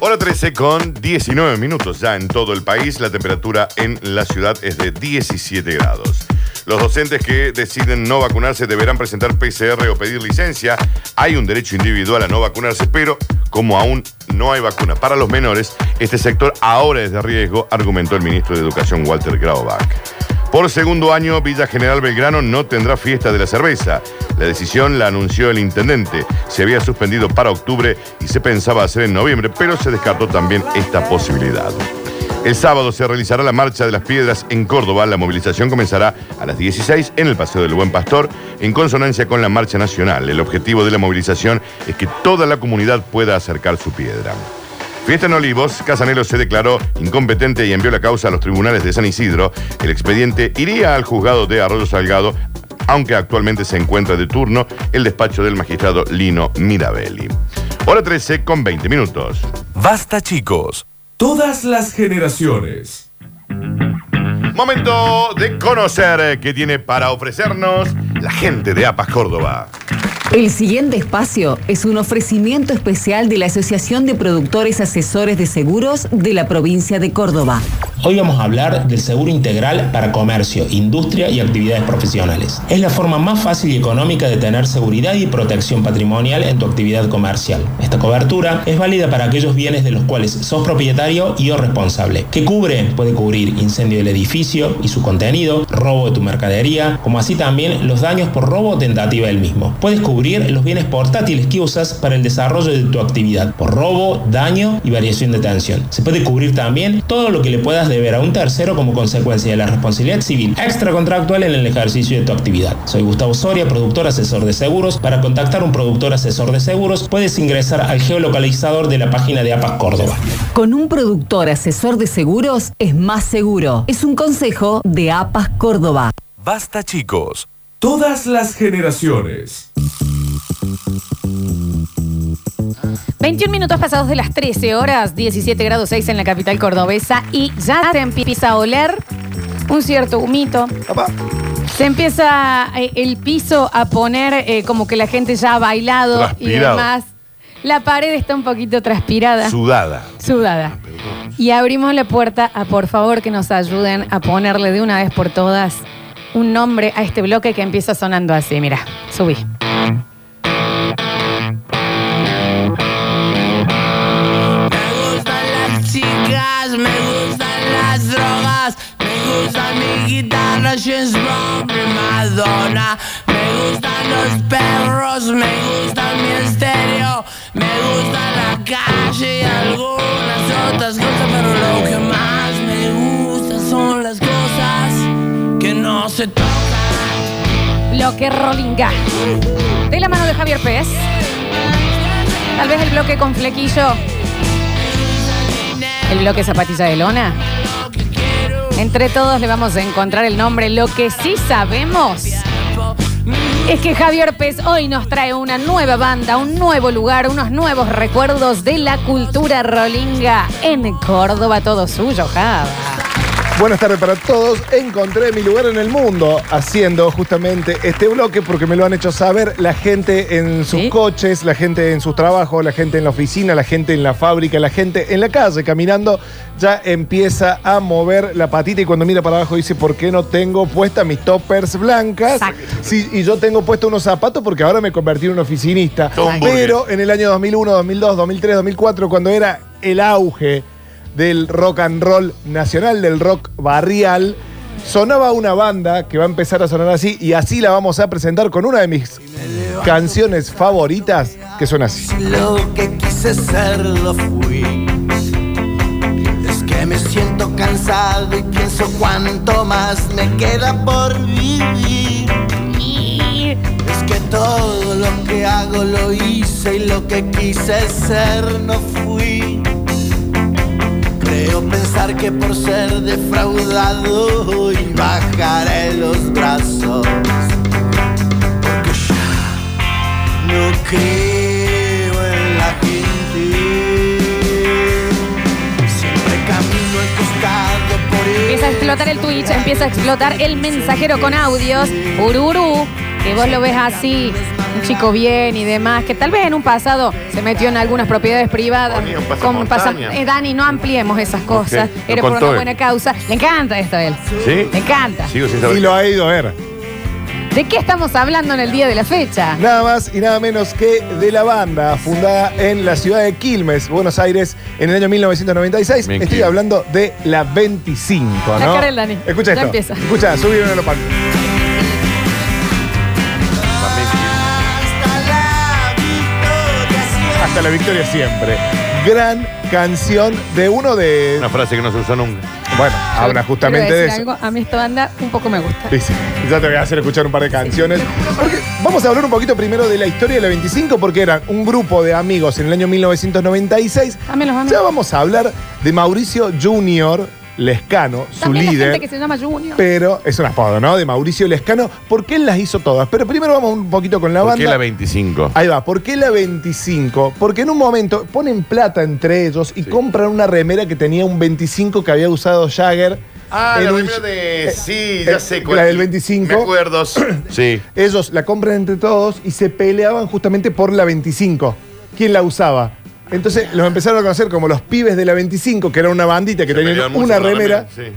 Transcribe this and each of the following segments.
Hora 13 con 19 minutos ya en todo el país. La temperatura en la ciudad es de 17 grados. Los docentes que deciden no vacunarse deberán presentar PCR o pedir licencia. Hay un derecho individual a no vacunarse, pero como aún no hay vacuna para los menores, este sector ahora es de riesgo, argumentó el ministro de Educación Walter Graubach. Por segundo año, Villa General Belgrano no tendrá fiesta de la cerveza. La decisión la anunció el intendente. Se había suspendido para octubre y se pensaba hacer en noviembre, pero se descartó también esta posibilidad. El sábado se realizará la Marcha de las Piedras en Córdoba. La movilización comenzará a las 16 en el Paseo del Buen Pastor, en consonancia con la Marcha Nacional. El objetivo de la movilización es que toda la comunidad pueda acercar su piedra. Fiesta en Olivos, Casanelo se declaró incompetente y envió la causa a los tribunales de San Isidro. El expediente iría al juzgado de Arroyo Salgado, aunque actualmente se encuentra de turno el despacho del magistrado Lino Mirabelli. Hora 13 con 20 minutos. Basta chicos. Todas las generaciones. Momento de conocer qué tiene para ofrecernos la gente de APAS Córdoba. El siguiente espacio es un ofrecimiento especial de la Asociación de Productores Asesores de Seguros de la provincia de Córdoba. Hoy vamos a hablar del seguro integral para comercio, industria y actividades profesionales. Es la forma más fácil y económica de tener seguridad y protección patrimonial en tu actividad comercial. Esta cobertura es válida para aquellos bienes de los cuales sos propietario y o responsable. ¿Qué cubre? Puede cubrir incendio del edificio y su contenido, robo de tu mercadería, como así también los daños por robo o tentativa del mismo. Puedes cubrir los bienes portátiles que usas para el desarrollo de tu actividad, por robo, daño y variación de tensión. Se puede cubrir también todo lo que le puedas deber a un tercero como consecuencia de la responsabilidad civil extracontractual en el ejercicio de tu actividad. Soy Gustavo Soria, productor asesor de seguros. Para contactar a un productor asesor de seguros, puedes ingresar al geolocalizador de la página de APAS Córdoba. Con un productor asesor de seguros es más seguro. Es un consejo de APAS Córdoba. Basta chicos. Todas las generaciones. 21 minutos pasados de las 13 horas, 17 grados 6 en la capital cordobesa y ya te empieza a oler un cierto humito. Se empieza eh, el piso a poner eh, como que la gente ya ha bailado y Transpirado. demás. La pared está un poquito transpirada. Sudada. Sudada. Y abrimos la puerta a por favor que nos ayuden a ponerle de una vez por todas un nombre a este bloque que empieza sonando así. Mira, subí. Me gustan las drogas, me gusta mi guitarra, James Brown, mi Madonna. Me gustan los perros, me gusta mi estéreo, me gusta la calle y algunas otras cosas, pero lo que más me gusta son las cosas que no se tocan. Bloque Rollinga. De la mano de Javier Pérez. Tal vez el bloque con flequillo. El bloque zapatilla de lona. Entre todos le vamos a encontrar el nombre. Lo que sí sabemos es que Javier Pez hoy nos trae una nueva banda, un nuevo lugar, unos nuevos recuerdos de la cultura rolinga en Córdoba. Todo suyo, Java. Buenas tardes para todos. Encontré mi lugar en el mundo haciendo justamente este bloque porque me lo han hecho saber la gente en sus ¿Sí? coches, la gente en sus trabajos, la gente en la oficina, la gente en la fábrica, la gente en la calle caminando. Ya empieza a mover la patita y cuando mira para abajo dice, ¿por qué no tengo puesta mis toppers blancas? Sí, y yo tengo puesto unos zapatos porque ahora me convertí en un oficinista. Pero en el año 2001, 2002, 2003, 2004, cuando era el auge del rock and roll nacional, del rock barrial, sonaba una banda que va a empezar a sonar así y así la vamos a presentar con una de mis canciones favoritas que suena así. Lo que quise ser lo fui. Es que me siento cansado y pienso cuánto más me queda por vivir. Es que todo lo que hago lo hice y lo que quise ser no fui. Creo pensar que por ser defraudado hoy bajaré los brazos. Porque ya no creo en la gente. Siempre camino al costado por Empieza a explotar el Twitch, empieza a explotar el mensajero con audios. Ururu, que vos lo ves así. Un chico bien y demás, que tal vez en un pasado se metió en algunas propiedades privadas. Ponía un pasamontaña. eh, Dani, no ampliemos esas cosas. lo Era por contó una él. buena causa. Le encanta esto a él. ¿Sí? Le encanta. Sigo sin saber. Y lo ha ido a ver. ¿De qué estamos hablando en el día de la fecha? Nada más y nada menos que de la banda fundada en la ciudad de Quilmes, Buenos Aires, en el año 1996. Bien, Estoy Quilmes. hablando de la 25, ¿no? La cara del Dani. Escucha Ya esto. empieza. Escucha, subieron los palcos. Hasta la victoria siempre. Gran canción de uno de. Una frase que no se usó nunca. Bueno, habla justamente Quiero de decir eso. algo, a mí esta banda un poco me gusta. Sí, sí. Ya te voy a hacer escuchar un par de canciones. Porque vamos a hablar un poquito primero de la historia de la 25, porque eran un grupo de amigos en el año 1996. También los amigos. Ya vamos a hablar de Mauricio Junior Lescano, su También la líder. gente que se llama Junior. Pero es un apodo, ¿no? De Mauricio Lescano, porque él las hizo todas. Pero primero vamos un poquito con la ¿Por banda. qué la 25? Ahí va, ¿por qué la 25? Porque en un momento ponen plata entre ellos y compran una remera que tenía un 25 que había usado Jagger. Ah, en la un- de. Sí, eh, ya sé cuál. la del 25. Me acuerdo. Sí. Ellos la compran entre todos y se peleaban justamente por la 25. ¿Quién la usaba? Entonces los empezaron a conocer como los pibes de la 25, que era una bandita que tenían una la remera. Sí.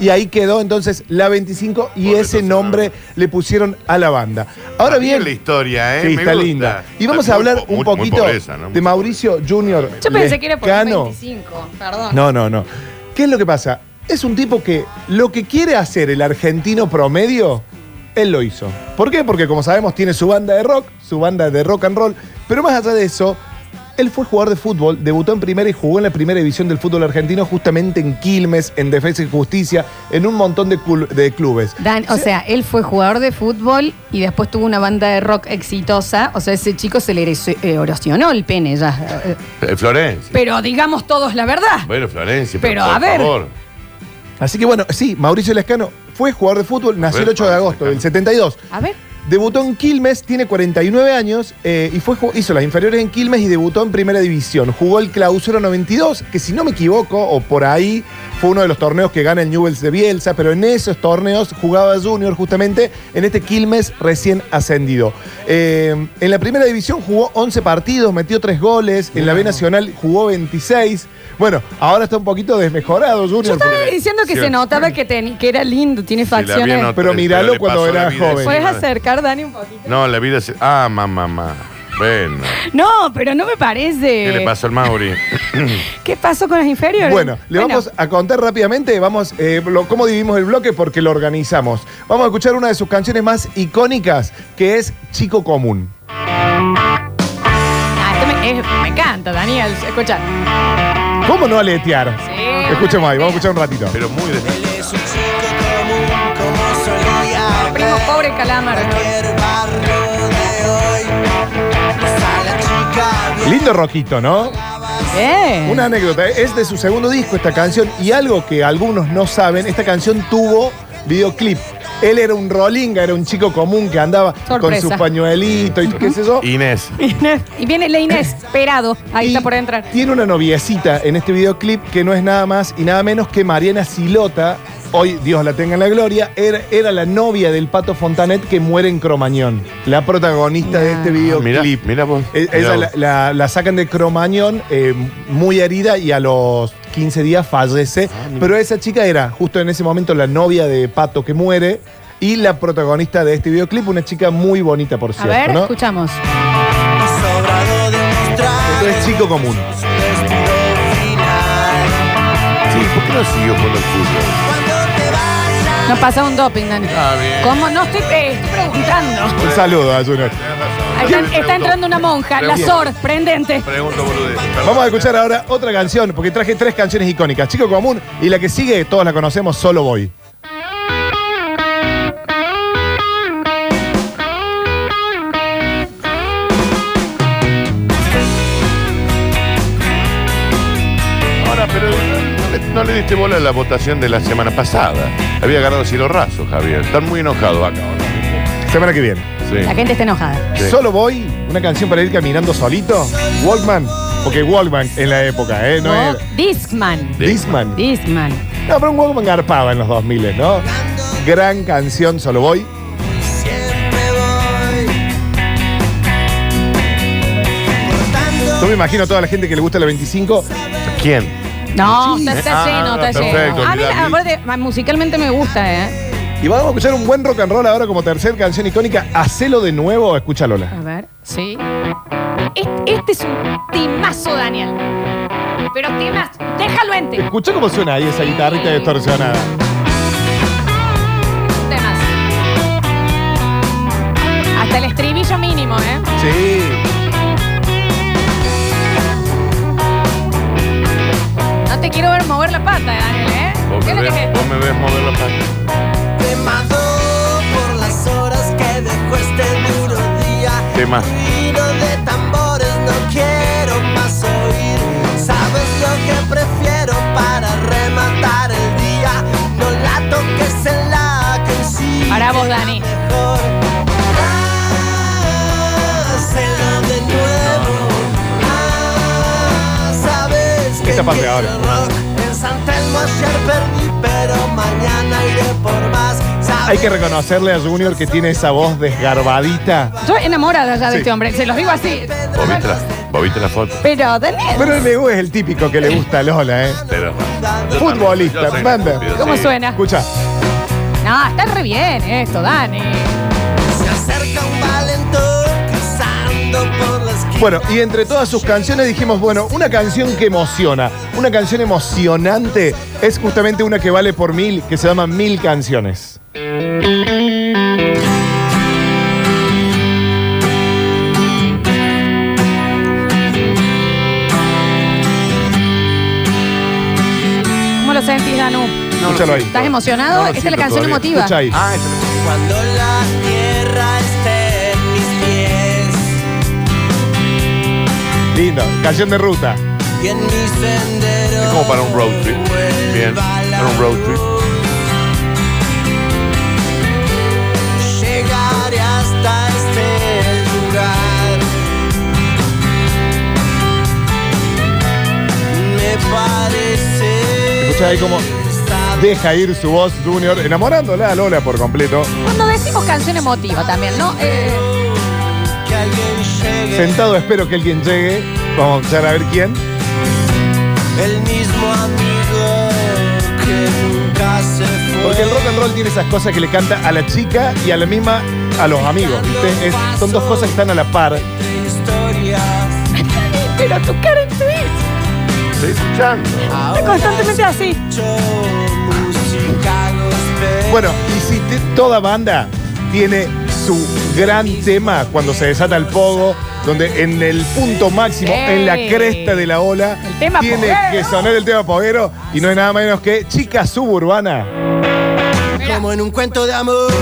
Y ahí quedó entonces la 25 y ese nombre le pusieron a la banda. Ahora bien, la historia, ¿eh? sí, está gusta. linda. Y vamos a hablar un poquito pobreza, ¿no? de Mauricio Junior. Yo pensé que era por Lescano. 25. Perdón. No, no, no. ¿Qué es lo que pasa? Es un tipo que lo que quiere hacer el argentino promedio, él lo hizo. ¿Por qué? Porque como sabemos tiene su banda de rock, su banda de rock and roll, pero más allá de eso, él fue jugador de fútbol, debutó en primera y jugó en la primera división del fútbol argentino justamente en Quilmes, en Defensa y Justicia, en un montón de, cul- de clubes. Dan, o sea, él fue jugador de fútbol y después tuvo una banda de rock exitosa. O sea, ese chico se le eh, erosionó el pene ya. Eh, Florencia. Pero digamos todos la verdad. Bueno, Florencia. Pero, por a ver. favor. Así que bueno, sí, Mauricio Lescano fue jugador de fútbol, nació el ver, 8 de agosto del 72. A ver. Debutó en Quilmes, tiene 49 años eh, y fue, hizo las inferiores en Quilmes y debutó en Primera División. Jugó el Clausura 92, que si no me equivoco, o por ahí, fue uno de los torneos que gana el Newells de Bielsa, pero en esos torneos jugaba Junior justamente en este Quilmes recién ascendido. Eh, en la Primera División jugó 11 partidos, metió 3 goles, en la B Nacional jugó 26. Bueno, ahora está un poquito desmejorado Junior. Yo estaba porque- diciendo que Sí. se notaba que, ten- que era lindo, tiene facciones. Pero míralo cuando era joven. ¿Puedes encima. acercar, Dani, un poquito? No, la vida se. Ah, mamá, mamá. Bueno. No, pero no me parece. ¿Qué le pasó al Mauri? ¿Qué pasó con las inferiores? Bueno, le vamos a contar rápidamente vamos, eh, lo- cómo dividimos el bloque porque lo organizamos. Vamos a escuchar una de sus canciones más icónicas, que es Chico Común. Ah, me, es- me encanta, Daniel. Escucha. ¿Cómo no aletear? Sí, Escuchemos ahí, vamos a escuchar un ratito. Pero muy de. Él es un chico común como solía Primo pobre calamar. Lindo roquito, ¿no? Bien. Una anécdota, ¿eh? es de su segundo disco esta canción y algo que algunos no saben, esta canción tuvo videoclip. Él era un rolinga, era un chico común que andaba Sorpresa. con su pañuelito y qué sé yo. Inés. Y viene la inesperado. Ahí Y está por entrar. Tiene una noviecita en este videoclip que no es nada más y nada menos que Mariana Silota. Hoy, Dios la tenga en la gloria, era, era la novia del Pato Fontanet que muere en Cromañón. La protagonista de este Mira, videoclip. mira vos. Eh, Mirá Ella vos. la, la- la sacan de Cromañón eh, muy herida y a los 15 días fallece. Pero esa chica era justo en ese momento la novia de Pato que muere y la protagonista de este videoclip, una chica muy bonita, por A cierto, ver, ¿no? escuchamos. sobrado demostrar Esto es chico común. su destino final. Sí, ¿por qué no siguió jugando al fútbol? Nos pasa un doping, Dani. Ah, bien. ¿Cómo? No estoy, eh, estoy preguntando. Un saludo a Junior. Ahí está, está entrando una monja, la. SOR, prendente. Pregunto, boludez. Vamos a escuchar ahora otra canción, porque traje tres canciones icónicas. Chico Común y la que sigue, todos la conocemos, Solo Voy. Diste bola a la votación de la semana pasada. Había ganado Cielo Raso, Javier. Están muy enojados acá. ¿no? Semana que viene. Sí. La gente está enojada. Sí. Solo Voy, una canción para ir caminando solito. Walkman, porque Walkman en la época, ¿eh? No No, era. Discman. Discman. Discman. No, pero un Walkman garpaba en los 2000, ¿no? Gran canción, Solo Voy. Siempre voy Yo me imagino a toda la gente que le gusta la 25. ¿Quién? No, está, está Ah, lleno, está perfecto, lleno. A mí, olvidate. aparte, musicalmente me gusta, ¿eh? Y vamos a escuchar un buen rock and roll ahora como tercer canción icónica. Hacelo de nuevo, escucha Lola. A ver, sí. Este, este es un timazo, Daniel. Pero timazo. Déjalo ente. Escucha cómo suena ahí esa guitarrita distorsionada. Un temazo. Hasta el estribillo mínimo, ¿eh? Sí. Te quiero ver mover la pata, Daniel, ¿eh? Vos ¿Qué me, ves, es vos me ves mover la pata. Quemado por las horas que dejó este duro día. Tema. Ruido de tambores no quiero más oír. Sabes lo que prefiero para rematar el día. No la toques en la que sí. Para vos, Dani. Mejor. Esta parte ahora. rock. En San Telmo ayer perdí, pero mañana iré por más. Sabes Hay que reconocerle a Junior que tiene esa voz desgarbadita. Yo enamorada ya de Sí. este hombre, se los digo así. ¿Vos viste la, vos viste la foto? Pero, Daniel, Pero el es el típico que le gusta a Lola, ¿eh? Pero, Futbolista, yo soy manda. estúpido, ¿cómo sí. suena? Escucha. No, está re bien esto, Dani. Se acerca un valentón Bueno, y entre todas sus canciones dijimos, bueno, una canción que emociona, una canción emocionante es justamente una que vale por mil, que se llama Mil Canciones. ¿Cómo lo sentís, Danu? Escúchalo ahí. ¿Estás emocionado? No lo Esta es la siento canción todavía. emotiva. Escucha ahí. Ah, esa es Cuando la tierra esté Lindo, canción de ruta. y en mi sendero. Es como para un road trip. Bien, para un road trip. Llegaré hasta este lugar. Me parece. Escucha ahí como deja ir su voz Junior, enamorándola a Lola por completo. Cuando decimos canción emotiva también, ¿no? Eh, alguien llegue. Sentado espero que alguien llegue. Vamos a empezar a ver quién. El mismo amigo que nunca se fue. Porque el rock and roll tiene esas cosas que le canta a la chica y a la misma a los amigos. ¿viste? Es- son dos cosas que están a la par. Pero tu cara en Twitch Estoy escuchando. está constantemente así. Bueno, y si te- toda banda tiene su gran tema cuando se desata el pogo, donde en el punto máximo, Sí. en la cresta de la ola, El tema tiene poguero. que sonar el tema poguero y no es nada menos que Chica Suburbana. Como en un cuento de amor.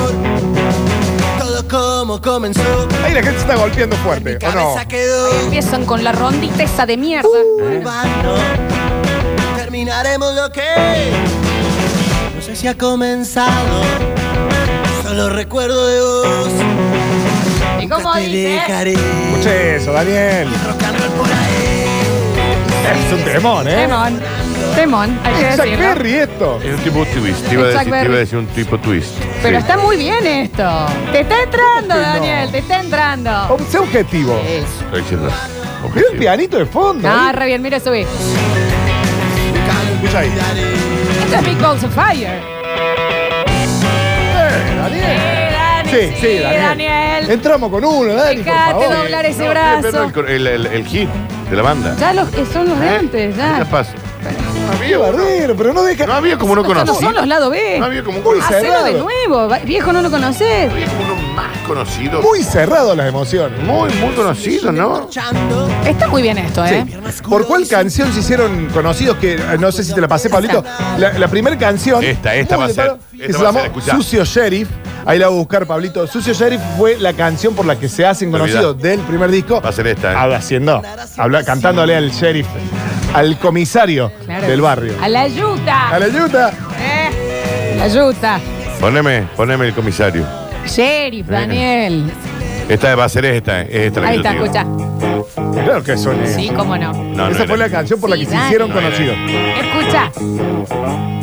Todo como comenzó. Ahí la gente se está golpeando fuerte, ¿o no? Cabeza quedó Empiezan con la rondita esa de mierda. urbano. Terminaremos lo que no sé si ha comenzado. Solo recuerdo de vos. ¿Y cómo Te dice? dejaré. Escuche eso, Daniel. Es un temón, ¿eh? Temón. Temón, hay que Es Chuck decirlo. Berry esto. Es un tipo twist. Te iba, a decir, te iba a decir un tipo twist. Pero Sí. está muy bien esto. Te está entrando, ¿Por qué no? Daniel, te está entrando. Oh, Sea objetivo. Estoy diciendo. Mira el objetivo. pianito de fondo. Ah, ¿eh? re bien, mira, subí. Escucha ahí. Esto es Big Balls of Fire. Sí, sí, Daniel. Daniel. Entramos con uno, Dani, por Dejate favor. doblar ese No, estoy brazo. esperando El, el, el hit de la banda. Ya los, eh, son los de ¿Eh? antes, ¿Qué ya. pasa? Qué bardero, pero no deja. No había como uno Estos no conocido. son los lados B. No había como un Muy conocido. Hacelo de cerrado. nuevo. va- Viejo, no lo conoces. Había como uno más conocido. Muy cerrado las emociones. Muy, muy conocido, ¿no? Está muy bien esto, ¿eh? ¿Por cuál canción se hicieron conocidos? Que eh, no sé si te la pasé, Pablito. La, la primera canción. Esta, esta muy va a de ser, palo, esta Que se va a llamó ser, escuchá. Sucio Sheriff. Ahí la voy a buscar, Pablito. Sucio Sheriff fue la canción por la que se hacen conocidos del primer disco. Va a ser esta. ¿eh? Habla haciendo, habla, cantándole al sheriff, al comisario Claro. del barrio. A la yuta. A la yuta. ¿Eh? La yuta. Poneme, poneme el comisario. Sheriff, Daniel. Esta va a ser esta. Es esta la Ahí yo está, digo. escucha. Claro que son. eh. Sí, cómo no. No, no Esa fue la canción por la Sí, que se Dani. hicieron No era. conocidos. Escucha.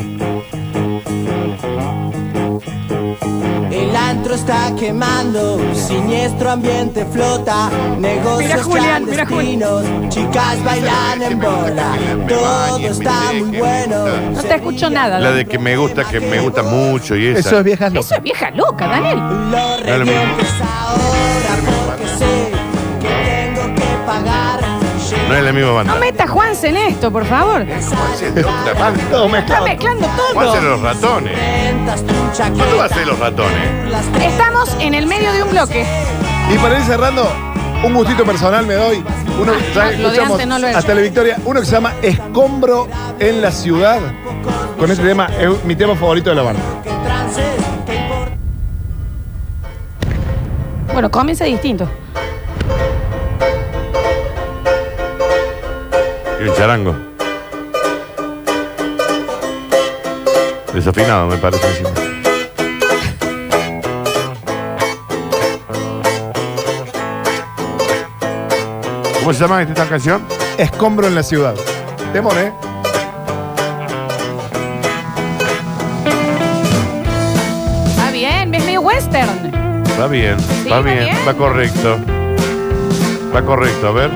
Está quemando, siniestro ambiente flota, negocios Mira, Julián, mira, clandestinos, chicas bailan en bola, todo está muy bueno. No te escucho nada. La de que me gusta, que me gusta mucho y esa. Eso es viejas Eso locas. es vieja loca, Daniel. Lo lo mismo. revientes ahora No es la misma banda. No meta a Juanse en esto, por favor. Juanse es de otra banda. Todo Está mezclado. mezclando Juanse de todo. los ratones. ¿Cuánto va a ser los ratones? Estamos en el medio de un bloque. Y para ir cerrando, un gustito personal me doy. Uno, ya no, lo de escuchamos antes no lo he hecho. hasta la victoria. Uno que se llama Escombro en la ciudad. Con este tema, es mi tema favorito de la banda. que. Bueno, comienza distinto. Y un charango. Desafinado, me parece encima. ¿Cómo se llama esta canción? Escombro en la ciudad. Temón, ¿eh? Está bien, es medio western. Va bien, va va bien, bien. va correcto. Va correcto, a ver.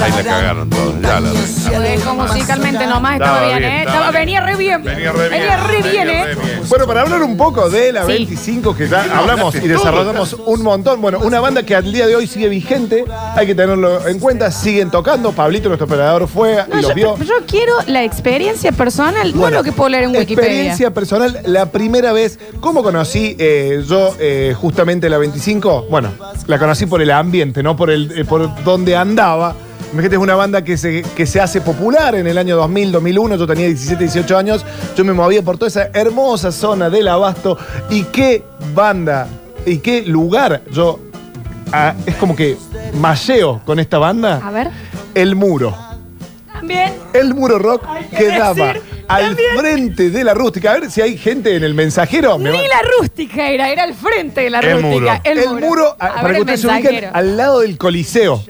Ahí la cagaron todos, ya la- dejo musicalmente nomás, estaba, Estaba bien, ¿eh? estaba venía re bien. Venía re bien. Venía re bien, venía ¿eh? Bueno, para hablar un poco de la Sí. 25, que ya hablamos y desarrollamos un montón. Bueno, una banda que al día de hoy sigue vigente, hay que tenerlo en cuenta, siguen tocando. Pablito, nuestro operador, fue No, y los vio. yo quiero la experiencia personal, no Bueno, lo que puedo leer en Wikipedia. Experiencia personal, la primera vez, ¿cómo conocí eh, yo eh, justamente la 25? Bueno, la conocí por el ambiente, no por, el, eh, por donde andaba. Imagínate, es una banda que se, que se hace popular en el año 2000, 2001. Yo tenía 17, 18 años. Yo me movía por toda esa hermosa zona del Abasto. Y qué banda, y qué lugar yo. ah, es como que malleo con esta banda. A ver. El muro. También. El muro rock que quedaba decir, al también. frente de la rústica. A ver si hay gente en el mensajero. Me Ni va- la rústica era, era al frente de la El rústica. muro. El, el muro, a- A para que el ustedes se ubiquen, mensajero. al lado del Coliseo.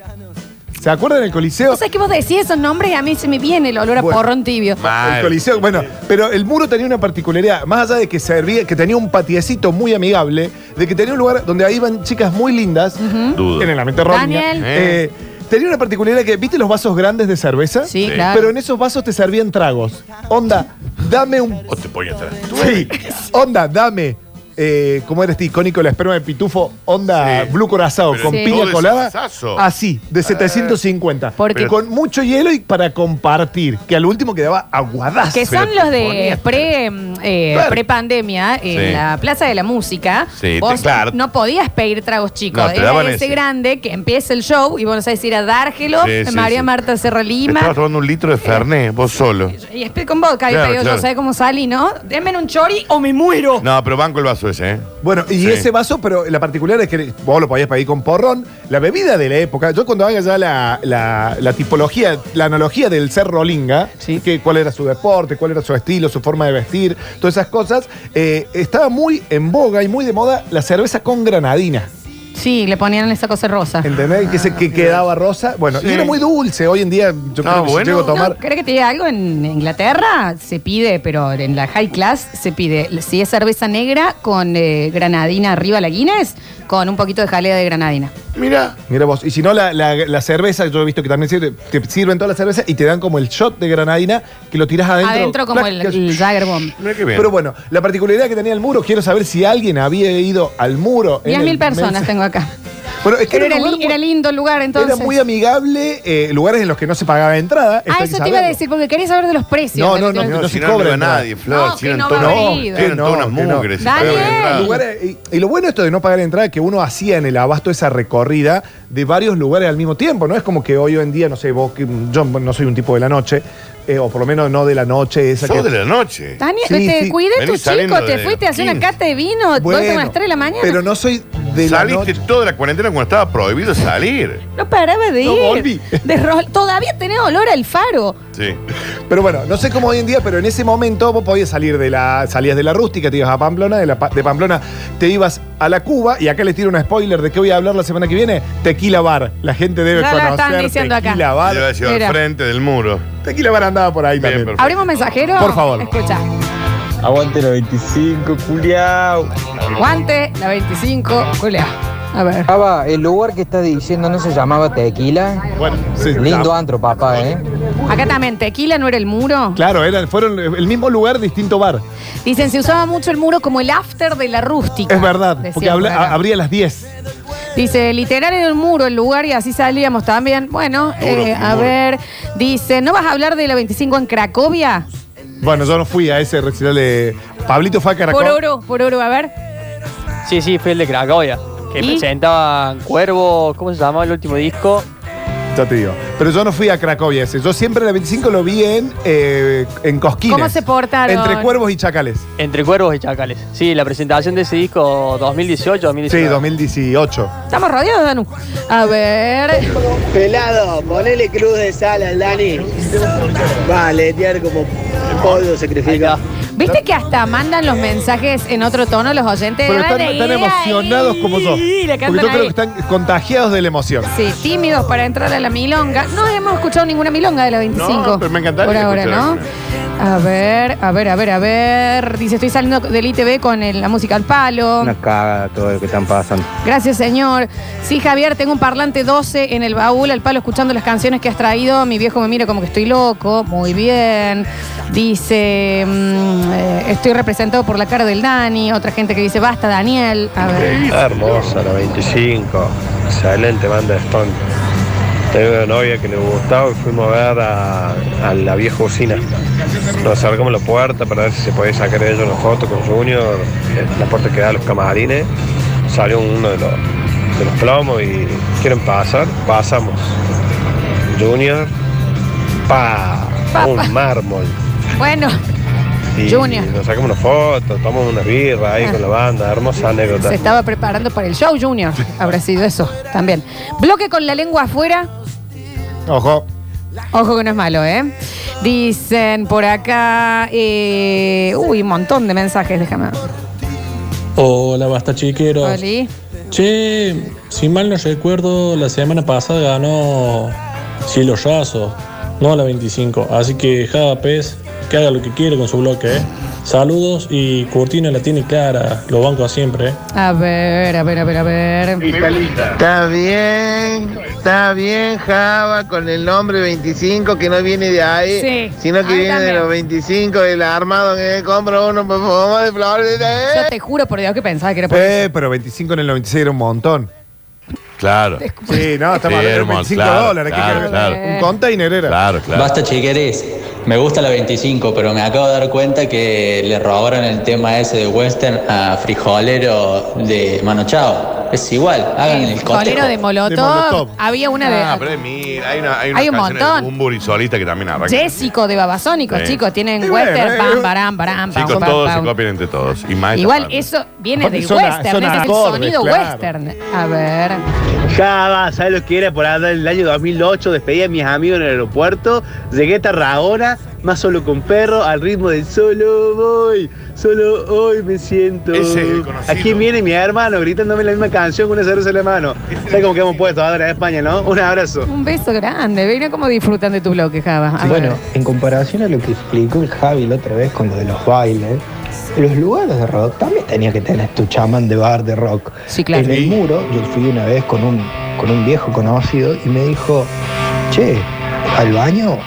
¿Se acuerdan del Coliseo? O sea, que vos decís esos nombres y a mí se me viene el olor a Bueno. porrón tibio. El. Coliseo, bueno, pero el muro tenía una particularidad, más allá de que servía, que tenía un patiecito muy amigable, de que tenía un lugar donde ahí iban chicas muy lindas, Dudo. en el ambiente rolling. Daniel. eh, tenía una particularidad que, ¿viste los vasos grandes de cerveza? Sí, Sí. claro. Pero en esos vasos te servían tragos. Onda, dame un O te pones atrás. Sí, onda, dame. Eh, ¿Cómo era este icónico la esperma de pitufo? Onda Sí. Blue Corazao Pero con Sí. piña todo colada. Así, de 750. Porque- con mucho hielo y para compartir. Que al último quedaba aguadazo. Que son los te de pre, mm, eh, Claro. pre-pandemia en Sí. la Plaza de la Música. Sí, te- vos claro. no podías pedir tragos chicos. No, te Era daban ese, ese. grande que empieza el show y vos no sabés si era Dárgelo, Sí, sí, María sí. Marta Serra Lima. Estabas tomando un litro de Fernet, vos solo. Y estoy con vodka. Claro, y yo, claro. yo sé cómo salí, ¿no? Denme un chori o me muero. No, pero banco el vaso ese, ¿eh? Bueno, y Sí. ese vaso, pero la particularidad es que vos lo podías pedir con porrón. La bebida de la época, yo cuando haga ya la, la- la tipología, la analogía del ser rolinga, Sí. que cuál era su deporte, cuál era su estilo, su forma de vestir, todas esas cosas, eh, estaba muy en boga y muy de moda la cerveza con granadina. Sí, le ponían esa cosa rosa. ¿Entendés? que se que quedaba rosa. Bueno, y era muy dulce. Hoy en día yo Ah, creo que si bueno. llego a tomar. No, ¿Crees que te diga algo? En Inglaterra se pide, pero en la high class se pide, si es cerveza negra con eh, granadina arriba la Guinness, con un poquito de jalea de granadina. Mira. Mira vos, y si no, la, la- la cerveza, yo he visto que también sirve, te sirven toda la cerveza y te dan como el shot de granadina que lo tiras adentro. Adentro como el, el Jagger Bomb. Mira qué bien. Pero bueno, la particularidad que tenía el muro, quiero saber si alguien había ido al muro. en 10.000 el personas tengo acá. Bueno, es que Pero era, era, li- lugar era muy- lindo el lugar entonces. era muy amigable, eh, lugares en los que no se pagaba entrada. Ah, eso te iba a decir, porque quería saber de los precios. No, no, no, No, se si no, cobra iba entrada. nadie, Flor. No, si que no va Que no, mugres. Lugares- y, y lo bueno esto de no pagar entrada es que uno hacía en el abasto esa recorrida de varios lugares al mismo tiempo. No es como que hoy en día, no sé, vos, que yo no soy un tipo de la noche, eh, o por lo menos no de la noche. Esa Sos que, de la noche. Daniel, Sí, te sí. cuidé Venís tu chico, saliendo te de fuiste a hacer una 15. cata de vino, Bueno, dos a las 3 de la mañana. Pero no soy de la Saliste noche. toda la cuarentena cuando estaba prohibido salir. No paraba de No ir. volví. De rol- Todavía tenés olor al faro. Sí. Pero bueno, no sé cómo hoy en día, pero en ese momento vos podías salir de la. Salías de la rústica, te ibas a Pamplona, de, la, pa- de Pamplona te ibas a la Cuba, y acá les tiro una spoiler de qué voy a hablar la semana que viene, Tequila Bar. La gente debe Ya lo conocer están diciendo acá. Tequila Bar. Sido Mira. al frente del muro. Tequila Bar andaba por ahí Bien, también. perfecto. ¿Abrimos mensajero? Por favor. Escucha. Aguante los 25, culiao. Guante, la 25, Julia. A ver. Java, el lugar que estás diciendo no se llamaba Tequila. Bueno, sí. Lindo antro, papá, ¿eh? Acá también, tequila no era el muro. Claro, eran, fueron el mismo lugar, distinto bar. Dicen, se usaba mucho el muro como el after de la rústica. Es verdad, Decían porque habla- por acá. a- abría a las 10. Dice, literal en el muro el lugar y así salíamos también. Bueno, eh, a ver. Dice, ¿no vas a hablar de la 25 en Cracovia? Bueno, yo no fui a ese recital de. Pablito fue a Caracol. Por oro, por oro, a ver. Sí, sí, fue el de Cracovia. Que ¿Y? presentaban Cuervo, ¿cómo se llamaba el último disco? Ya te digo. Pero yo no fui a Cracovia ese. Yo siempre la 25 lo vi en, eh, en Cosquines. ¿Cómo se portaron? Entre cuervos y chacales. Entre Cuervos y Chacales. Sí, la presentación de ese disco 2018, 2019. Sí, 2018. Estamos rodeados, Danu. A ver. Pelado, ponele cruz de sal al Dani. Vale, tiar como pollo sacrifica. ¿Viste que hasta mandan los mensajes en otro tono los oyentes? Pero están Dale, tan emocionados como yo. y le Porque cantan yo creo ahí. que están contagiados de la emoción. Sí, tímidos para entrar a la milonga. No hemos escuchado ninguna milonga de la 25. No, pero me encantaría Por ahora, escuchar ¿no? alguna. A ver, a ver, a ver, a ver. Dice, estoy saliendo del ITV con el- la música al palo. Una cagada todo lo que están pasando. Gracias, señor. Sí, Javier, tengo un parlante 12 en el baúl, al palo, escuchando las canciones que has traído. Mi viejo me mira como que estoy loco. Muy bien. Dice, mm, eh, estoy representado por la cara del Dani. Otra gente que dice, basta, Daniel. A ver. Hermosa la 25. Excelente banda de Stone. Tengo una novia que le gustaba y fuimos a ver a, a la vieja usina. Nos acercamos la puerta para ver si se podía sacar ella una foto con Junior. En La puerta que da a los camarines. Salió uno de los, de los plomos y quieren pasar. Pasamos. Junior. Pa. Un mármol. Bueno, Y Junior. Nos sacamos una foto, tomamos una birra ahí con la banda. Hermosa anécdota. se estaba preparando para el show, Junior. Habrá sido eso también. Bloque con la lengua afuera. Ojo. Ojo que no es malo, ¿eh? Dicen por acá. eh, uy, un montón de mensajes, déjame. ver. Hola, basta chiqueros. Oli. Che, si mal no recuerdo, la semana pasada ganó Cielo Raso, no la 25. Así que Java Pez, que haga lo que quiere con su bloque, ¿eh? Saludos y Curtina la tiene clara, lo banco a siempre, ¿eh? A ver, a ver, a ver, a ver. Está bien, está bien, Java, con el nombre 25 que no viene de ahí, Sí, sino que ahí viene de los 25 del armado que compra uno por favor de flores. Yo te juro por Dios que pensaba que era por eso. Eh, pero 25 en el 96 era un montón. Claro. Sí, no, estamos Sí, hablando de hermano, 25 claro, dólares. ¿qué claro, querés? claro. Un container era. Claro, claro. Basta chiqueres, me gusta la 25, pero me acabo de dar cuenta que le robaron el tema ese de western a Frijolero de Mano Chao. Es igual, hagan el cotejo. de Molotov. De Molotov. Había una Ah, de. pero mira, hay, una, hay, unas Hay un canciones montón. de Bumburi solista que también arrancan. Jessico de Babasónicos, Sí. chicos. Tienen Y bueno, western. eh, Pam, param, param, pam, Chicos, pam, todos se pam. copian entre todos. Y más esta Igual eso viene del Son- western. son es el acordes, sonido claro. western. A ver. Java, ¿sabes lo que era por andar en el año 2008? Despedí a mis amigos en el aeropuerto, llegué a Tarragona, más solo con perro, al ritmo del solo voy, solo hoy me siento. Ese es el conocido. Aquí viene mi hermano gritándome la misma canción con una cerveza en la mano. ¿Sabes cómo que hemos puesto ahora en España, no? Un abrazo. Un beso grande. Mira cómo disfrutan de tu bloque, Java. A Bueno, ver. en comparación a lo que explicó el Javi la otra vez con lo de los bailes, los lugares de rock también tenía que tener tu chamán de bar de rock. Sí, claro. En el muro, yo fui una vez con un, con un viejo conocido y me dijo, che, al baño,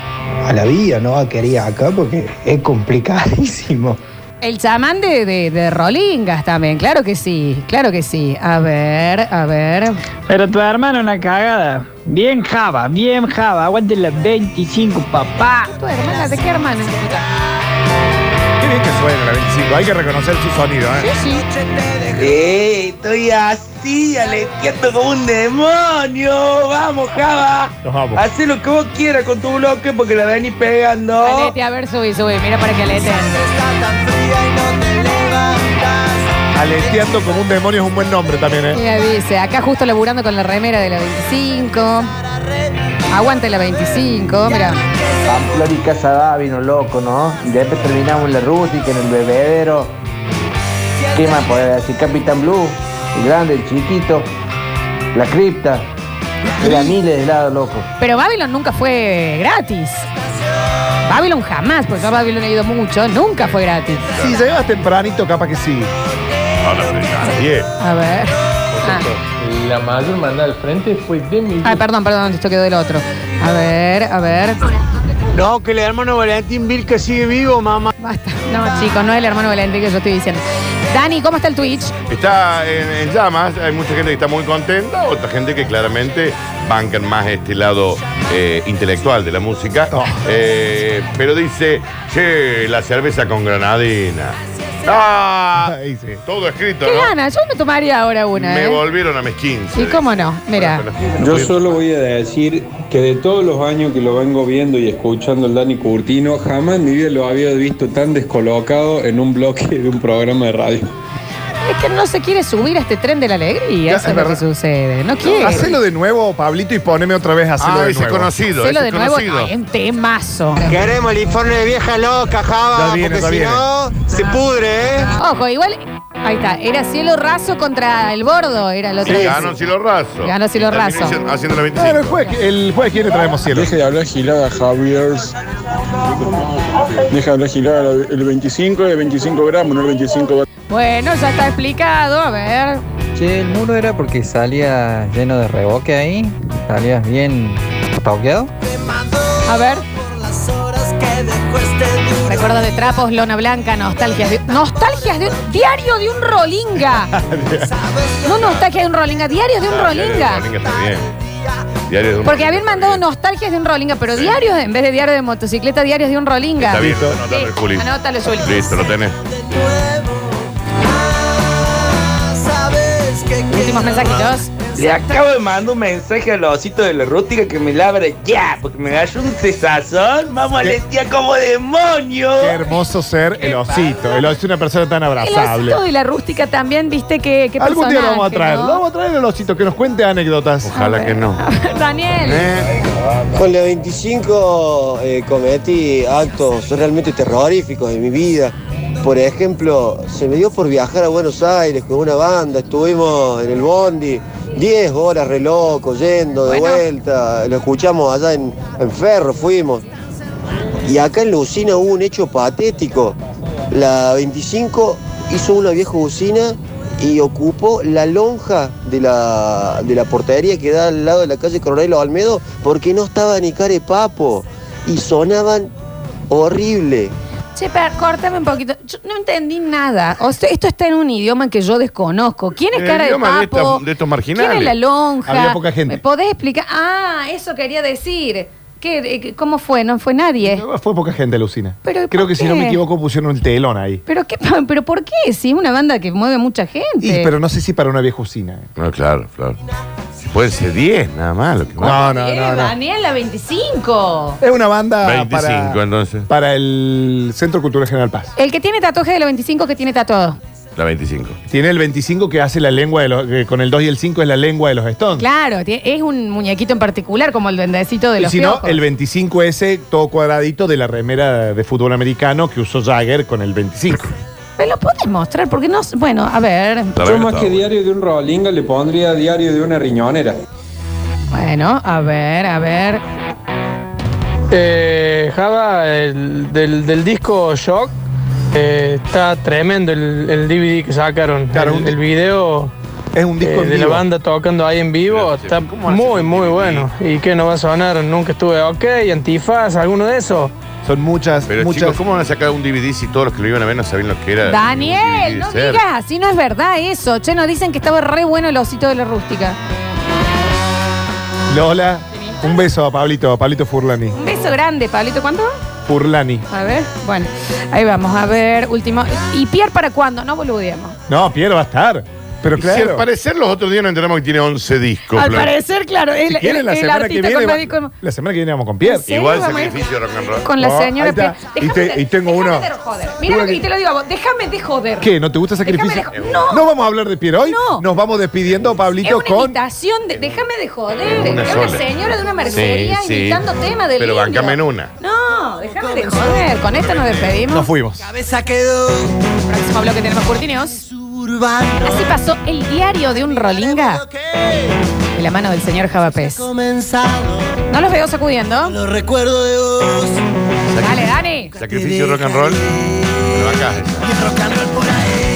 a la vía, no va a querer acá porque es complicadísimo. El chamán de, de, de Rolingas también. Claro que sí. Claro que sí. A ver, a ver. Pero tu hermano una cagada. Bien Java, bien Java. Aguante las 25, papá. ¿Tu hermana? ¿De qué hermana? Qué bien que suena la 25. Hay que reconocer su sonido, ¿eh? Sí, sí. ¡Ey! Estoy así, aleteando como un demonio. ¡Vamos, Java! Nos vamos. Haz lo que vos quieras con tu bloque porque la venís pegando. Alete, a ver, subí, subí. Mira para que alete. Aleteando como un demonio es un buen nombre también, ¿eh? Mira, dice, acá justo laburando con la remera de la 25. Aguante la 25, mira. Pamplona y Casa vino loco, ¿no? Y después terminamos en la rústica, en el bebedero. ¿Qué más puede decir? Capitán Blue. el grande, el chiquito, la cripta. Era miles de helados, loco. Pero Babylon nunca fue gratis. Babylon jamás, porque yo a Babylon he ido mucho, nunca fue gratis. Si llegas tempranito, capaz que sí. Ahora, nadie. A ver. Ah. La mayor mandada al frente fue de mi. Ay, perdón, perdón, esto quedó del otro. A ver, a ver. No, que el hermano Valentín Vilca sigue vivo, mamá. Basta. No, chicos, no es el hermano Valentín que yo estoy diciendo. Dani, ¿cómo está el Twitch? Está en, en llamas, hay mucha gente que está muy contenta, otra gente que claramente bancan más este lado eh, intelectual de la música. Eh, pero dice, che, la cerveza con granadina. ¡Ah! Todo escrito, ¿Qué ¿no? gana? Yo me tomaría ahora una, Me ¿eh? volvieron a mis 15. ¿Y cómo no? Mira. Yo solo voy a decir que de todos los años que lo vengo viendo y escuchando el Dani Curtino, jamás en mi vida lo había visto tan descolocado en un bloque de un programa de radio. Es que no se quiere subir a este tren de la alegría. Eso es lo que sucede. No quiere. Hacelo de nuevo, Pablito, y poneme otra vez a hacerlo Ah, de ese nuevo. conocido. Hacelo ese de nuevo. conocido. Ay, un temazo. Queremos el informe de vieja loca, Java, Ya viene, porque ya si viene. no, se pudre, ¿eh? Ojo, igual. Ahí está. Era cielo raso contra el bordo. Era el otro. Sí, ganó Cielo Raso. Ganó Cielo Raso. haciendo- Haciendo la Claro, 25. el jueves, el jueves quiere traemos cielo. Deje de hablar gilada, Javier. Deja de hablar gilada, el 25 es 25 gramos, no el 25 gramos. Bueno, ya está explicado. A ver. Che, el muro era porque salía lleno de reboque ahí. Salías bien toqueado. A ver. Recuerdos de trapos, lona blanca, nostalgias de. Nostalgias de. Diario de un rolinga. No nostalgia de un rolinga, diarios de un Ah, Diario de rolinga. Rolinga está bien. Diario de un Porque habían mandado nostalgias de un rolinga, pero diarios, en vez de diario de motocicleta, diarios de un rolinga. Está bien, anótalo, Sí, Juli. Anótalo, Juli. Listo, lo tenés. Últimos mensajitos. Le acabo de mandar un mensaje al osito de la rústica que me labre ya, porque me agarró un cesazón. Vamos a tía como demonio. Qué hermoso ser el osito. El osito es una persona tan El abrazable. osito de la rústica también, viste que. qué Algún día lo vamos a traer. ¿no? Lo vamos a traer el osito, que nos cuente anécdotas. Ojalá que no. Daniel. ¿Eh? Con la 25 eh, cometí actos realmente terroríficos en mi vida. Por ejemplo, se me dio por viajar a Buenos Aires con una banda, estuvimos en el Bondi 10 horas re loco, yendo de Bueno. vuelta, lo escuchamos allá en, en Ferro, fuimos. Y acá en la usina hubo un hecho patético. La 25 hizo una vieja usina y ocupó la lonja de la, de la portería que da al lado de la calle Coronel Olmedo porque no estaba ni carepapo y sonaban horrible. Che, pero córtame un poquito. Yo no entendí nada. O sea, esto está en un idioma que yo desconozco. ¿Quién es En el cara de idioma de papo? estos- de estos marginales. ¿Quién es la lonja? Había poca gente. ¿Me podés explicar? Ah, eso quería decir. ¿Qué, eh, ¿Cómo fue? No fue nadie. Fue poca gente a la usina. Pero, Creo ¿por que si no qué? me equivoco pusieron el telón ahí. ¿Pero, qué, ¿Pero por qué? Si es una banda que mueve mucha gente. Y, pero no sé si para una vieja usina. eh. No, claro, claro. Puede ser 10, nada más. Lo que No, no, no, no. Daniela, 25. Es una banda 25 para, entonces. para el Centro Cultural General Paz. El que tiene tatuaje de la 25 que tiene tatuado. La 25. Tiene el 25 que hace la lengua de los. que con el 2 y el 5 es la lengua de los Stones. Claro, tie- es un muñequito en particular, como el duendecito de Y los si no, piojos. el 25 ese, todo cuadradito de la remera de fútbol americano que usó Jagger con el 25. ¿Me lo podés mostrar? Porque no. Bueno, a ver. Yo más que diario de un rolinga le pondría diario de una riñonera. Bueno, a ver, a ver. Eh, Java, el, del, del disco Shock, eh, está tremendo el, el DVD que sacaron. el, el video es un disco eh, en de la banda tocando ahí en vivo. Está muy, muy bueno. ¿Y qué no va a sonar? Nunca estuve ok, Antifaz, alguno de esos. Son muchas, Pero muchas. chicos, ¿cómo van a sacar un DVD si todos los que lo iban a ver no sabían lo que era? Daniel, no ser? digas así, no es verdad eso. Che, nos dicen que estaba re bueno el osito de la rústica. Lola, un beso a Pablito, a Pablito Furlani. Un beso grande, Pablito. ¿Cuánto? Furlani. A ver, bueno, ahí vamos, a ver, último. ¿Y Pierre para cuándo? No boludeamos. No, Piero va a estar. Pero Y Si al claro. parecer los otros días nos enteramos que tiene 11 discos. Al Flor. parecer, claro, el, Si el- la el semana que artista viene. con va- médico con- La semana que viene vamos con Pierre. Igual sacrificio rock and roll. Con la señora. Pierre. Y, te- tengo uno. De joder. Mira, y te lo digo a vos, déjame de joder. ¿Qué? ¿No te gusta sacrificio? Déjame de- no. No vamos a hablar de Pierre hoy. No. Nos vamos despidiendo, Es Pablito, una con. invitación de. Déjame de joder. Una Es una sola. señora de una mercería Sí, sí. invitando temas del Pero bancame en una. No, déjame de joder. Con esta nos despedimos. Nos fuimos. Cabeza quedó. Próximo bloque tenemos Curtinios. Así pasó el diario de un rolinga de la mano del señor Javapés. No los veo sacudiendo. Lo recuerdo de vos. Dale, Dani. Sacrificio rock and roll. Me bancás esa. Y rock and roll por ahí.